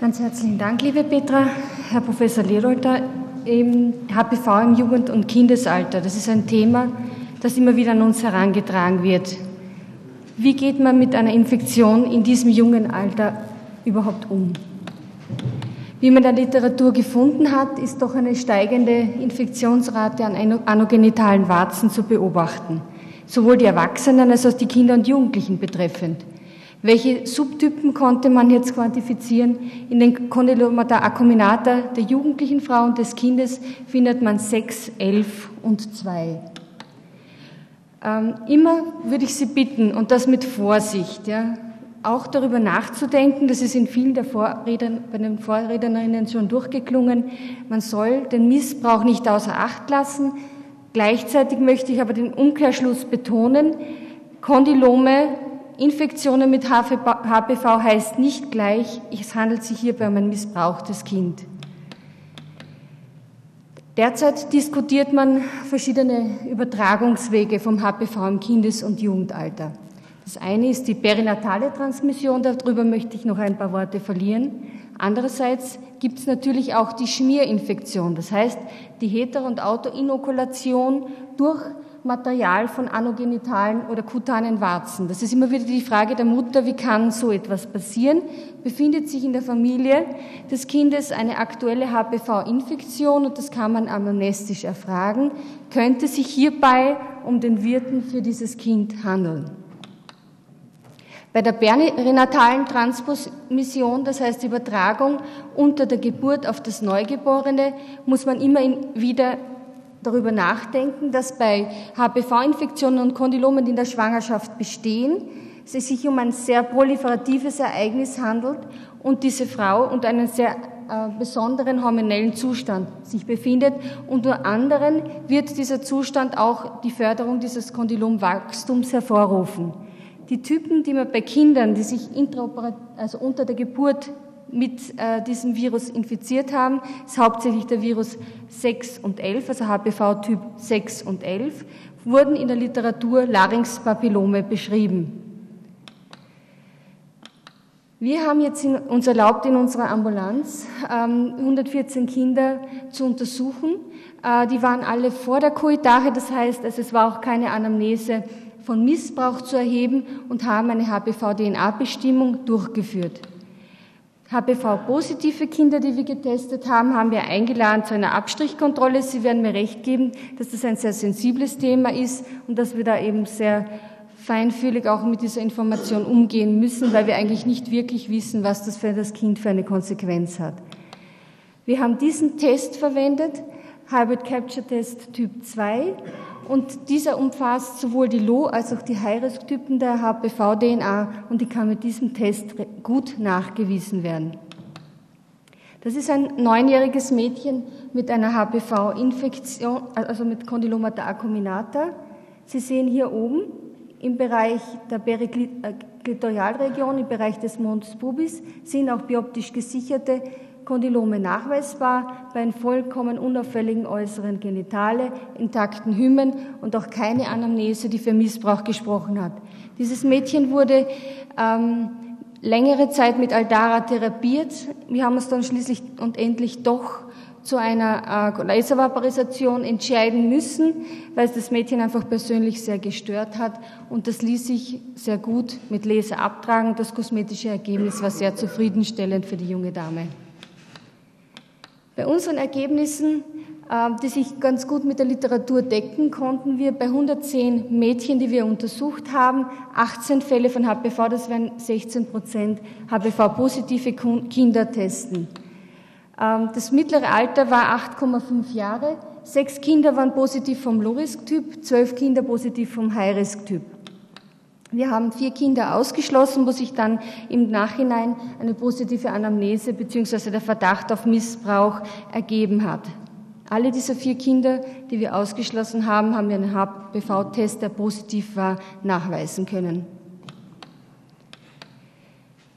Ganz herzlichen Dank, liebe Petra. Herr Professor Lehrolter, HPV im Jugend- und Kindesalter, das ist ein Thema, das immer wieder an uns herangetragen wird. Wie geht man mit einer Infektion in diesem jungen Alter überhaupt um? Wie man in der Literatur gefunden hat, ist doch eine steigende Infektionsrate an anogenitalen Warzen zu beobachten, sowohl die Erwachsenen als auch die Kinder und Jugendlichen betreffend. Welche Subtypen konnte man jetzt quantifizieren? In den Condylomata acuminata der jugendlichen Frau und des Kindes findet man 6, 11 und 2. Ähm, immer würde ich Sie bitten, und das mit Vorsicht, ja, auch darüber nachzudenken, das ist in vielen der Vorredner, bei den Vorrednerinnen schon durchgeklungen, man soll den Missbrauch nicht außer Acht lassen. Gleichzeitig möchte ich aber den Umkehrschluss betonen, Kondylome Infektionen mit HPV heißt nicht gleich, es handelt sich hierbei um ein missbrauchtes Kind. Derzeit diskutiert man verschiedene Übertragungswege vom HPV im Kindes- und Jugendalter. Das eine ist die perinatale Transmission, darüber möchte ich noch ein paar Worte verlieren. Andererseits gibt es natürlich auch die Schmierinfektion, das heißt die Hetero- und Autoinokulation durch Material von anogenitalen oder kutanen Warzen. Das ist immer wieder die Frage der Mutter, wie kann so etwas passieren? Befindet sich in der Familie des Kindes eine aktuelle HPV-Infektion und das kann man amnestisch erfragen, könnte sich hierbei um den Wirten für dieses Kind handeln. Bei der perinatalen Transmission, das heißt Übertragung unter der Geburt auf das Neugeborene, muss man immer wieder darüber nachdenken, dass bei HPV-Infektionen und Kondylomen, die in der Schwangerschaft bestehen, es sich um ein sehr proliferatives Ereignis handelt und diese Frau unter einem sehr äh, besonderen hormonellen Zustand sich befindet. Unter anderem wird dieser Zustand auch die Förderung dieses Kondylomwachstums hervorrufen. Die Typen, die man bei Kindern, die sich also unter der Geburt mit äh, diesem Virus infiziert haben, ist hauptsächlich der Virus 6 und 11, also HPV-Typ 6 und 11, wurden in der Literatur Larynxpapillome beschrieben. Wir haben jetzt in, uns erlaubt, in unserer Ambulanz ähm, 114 Kinder zu untersuchen. Äh, die waren alle vor der Koitage, das heißt, also es war auch keine Anamnese von Missbrauch zu erheben und haben eine HPV-DNA-Bestimmung durchgeführt. HPV-positive Kinder, die wir getestet haben, haben wir eingeladen zu einer Abstrichkontrolle. Sie werden mir recht geben, dass das ein sehr sensibles Thema ist und dass wir da eben sehr feinfühlig auch mit dieser Information umgehen müssen, weil wir eigentlich nicht wirklich wissen, was das für das Kind für eine Konsequenz hat. Wir haben diesen Test verwendet, Hybrid Capture Test Typ 2, und dieser umfasst sowohl die Low- als auch die High-Risk-Typen der HPV-DNA und die kann mit diesem Test gut nachgewiesen werden. Das ist ein neunjähriges Mädchen mit einer HPV-Infektion, also mit Condylomata acuminata. Sie sehen hier oben im Bereich der Periklitoialregion, im Bereich des Mons pubis, sind auch bioptisch gesicherte Kondylome nachweisbar bei einem vollkommen unauffälligen äußeren Genitale, intakten Hymen und auch keine Anamnese, die für Missbrauch gesprochen hat. Dieses Mädchen wurde ähm, längere Zeit mit Aldara therapiert. Wir haben uns dann schließlich und endlich doch zu einer äh, Laservaporisation entscheiden müssen, weil es das Mädchen einfach persönlich sehr gestört hat. Und das ließ sich sehr gut mit Laser abtragen. Das kosmetische Ergebnis war sehr zufriedenstellend für die junge Dame. Bei unseren Ergebnissen, ähm, die sich ganz gut mit der Literatur decken, konnten wir bei 110 Mädchen, die wir untersucht haben, 18 Fälle von HPV, das wären 16 Prozent HPV-positive Kinder testen. Ähm, das mittlere Alter war 8,5 Jahre. Sechs Kinder waren positiv vom Low-Risk-Typ, zwölf Kinder positiv vom High-Risk-Typ. Wir haben vier Kinder ausgeschlossen, wo sich dann im Nachhinein eine positive Anamnese bzw. der Verdacht auf Missbrauch ergeben hat. Alle diese vier Kinder, die wir ausgeschlossen haben, haben wir einen HPV-Test, der positiv war, nachweisen können.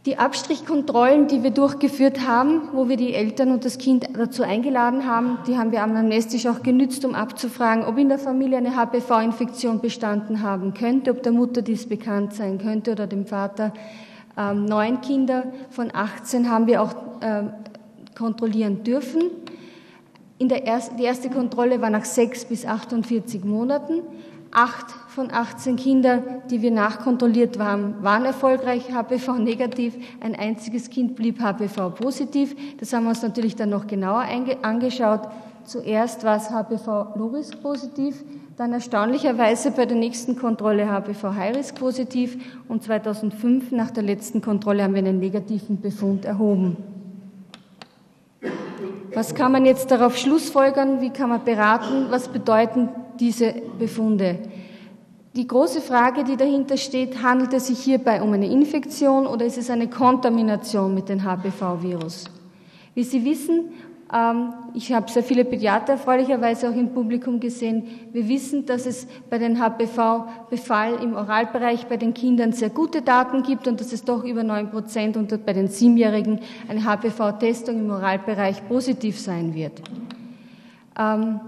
Die Abstrichkontrollen, die wir durchgeführt haben, wo wir die Eltern und das Kind dazu eingeladen haben, die haben wir amnestisch auch genützt, um abzufragen, ob in der Familie eine HPV-Infektion bestanden haben könnte, ob der Mutter dies bekannt sein könnte oder dem Vater. ähm, neun Kinder von 18 haben wir auch äh, kontrollieren dürfen. In der erst, die erste Kontrolle war nach sechs bis 48 Monaten. Acht von 18 Kindern, die wir nachkontrolliert haben, waren erfolgreich HPV negativ. Ein einziges Kind blieb HPV positiv. Das haben wir uns natürlich dann noch genauer angeschaut. Zuerst war es HPV Low-Risk positiv, dann erstaunlicherweise bei der nächsten Kontrolle HPV High-Risk positiv und 2005 nach der letzten Kontrolle haben wir einen negativen Befund erhoben. Was kann man jetzt darauf schlussfolgern? Wie kann man beraten? Was bedeuten diese Befunde? Die große Frage, die dahinter steht, handelt es sich hierbei um eine Infektion oder ist es eine Kontamination mit dem HPV-Virus? Wie Sie wissen, ähm, ich habe sehr viele Pädiater erfreulicherweise auch im Publikum gesehen. Wir wissen, dass es bei den HPV-Befall im Oralbereich bei den Kindern sehr gute Daten gibt und dass es doch über neun Prozent und bei den Siebenjährigen eine HPV-Testung im Oralbereich positiv sein wird. Ähm,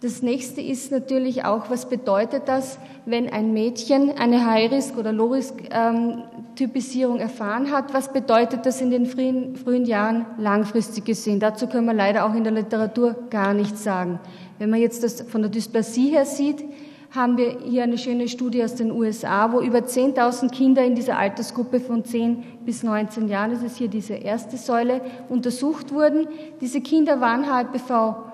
das nächste ist natürlich auch, was bedeutet das, wenn ein Mädchen eine High-Risk- oder Low-Risk-Typisierung erfahren hat? Was bedeutet das in den frühen, frühen Jahren langfristig gesehen? Dazu können wir leider auch in der Literatur gar nichts sagen. Wenn man jetzt das von der Dysplasie her sieht, haben wir hier eine schöne Studie aus den USA, wo über 10.000 Kinder in dieser Altersgruppe von 10 bis 19 Jahren, das ist hier diese erste Säule, untersucht wurden. Diese Kinder waren HPV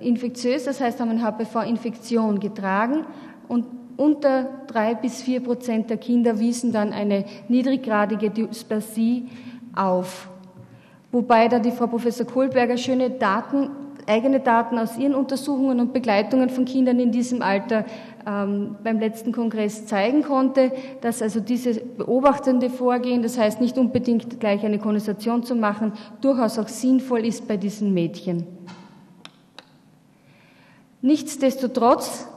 infektiös, das heißt, haben eine HPV-Infektion getragen und unter drei bis vier Prozent der Kinder wiesen dann eine niedriggradige Dysplasie auf. Wobei da die Frau Professor Kohlberger schöne Daten, eigene Daten aus ihren Untersuchungen und Begleitungen von Kindern in diesem Alter ähm, beim letzten Kongress zeigen konnte, dass also dieses beobachtende Vorgehen, das heißt nicht unbedingt gleich eine Kondensation zu machen, durchaus auch sinnvoll ist bei diesen Mädchen. Nichtsdestotrotz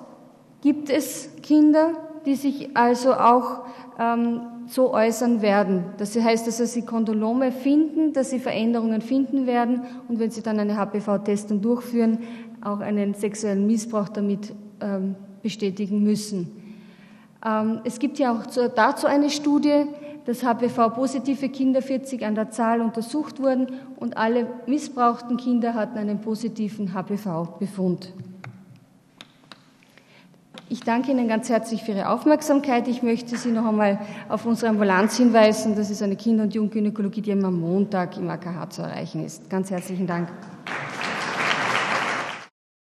gibt es Kinder, die sich also auch ähm, so äußern werden. Das heißt, dass sie Kondolome finden, dass sie Veränderungen finden werden und wenn sie dann eine HPV-Testung durchführen, auch einen sexuellen Missbrauch damit ähm, bestätigen müssen. Ähm, es gibt ja auch dazu eine Studie, dass HPV-positive Kinder 40 an der Zahl untersucht wurden und alle missbrauchten Kinder hatten einen positiven HPV-Befund. Ich danke Ihnen ganz herzlich für Ihre Aufmerksamkeit. Ich möchte Sie noch einmal auf unsere Ambulanz hinweisen. Das ist eine Kinder- und Jugendgynäkologie, die am Montag im AKH zu erreichen ist. Ganz herzlichen Dank.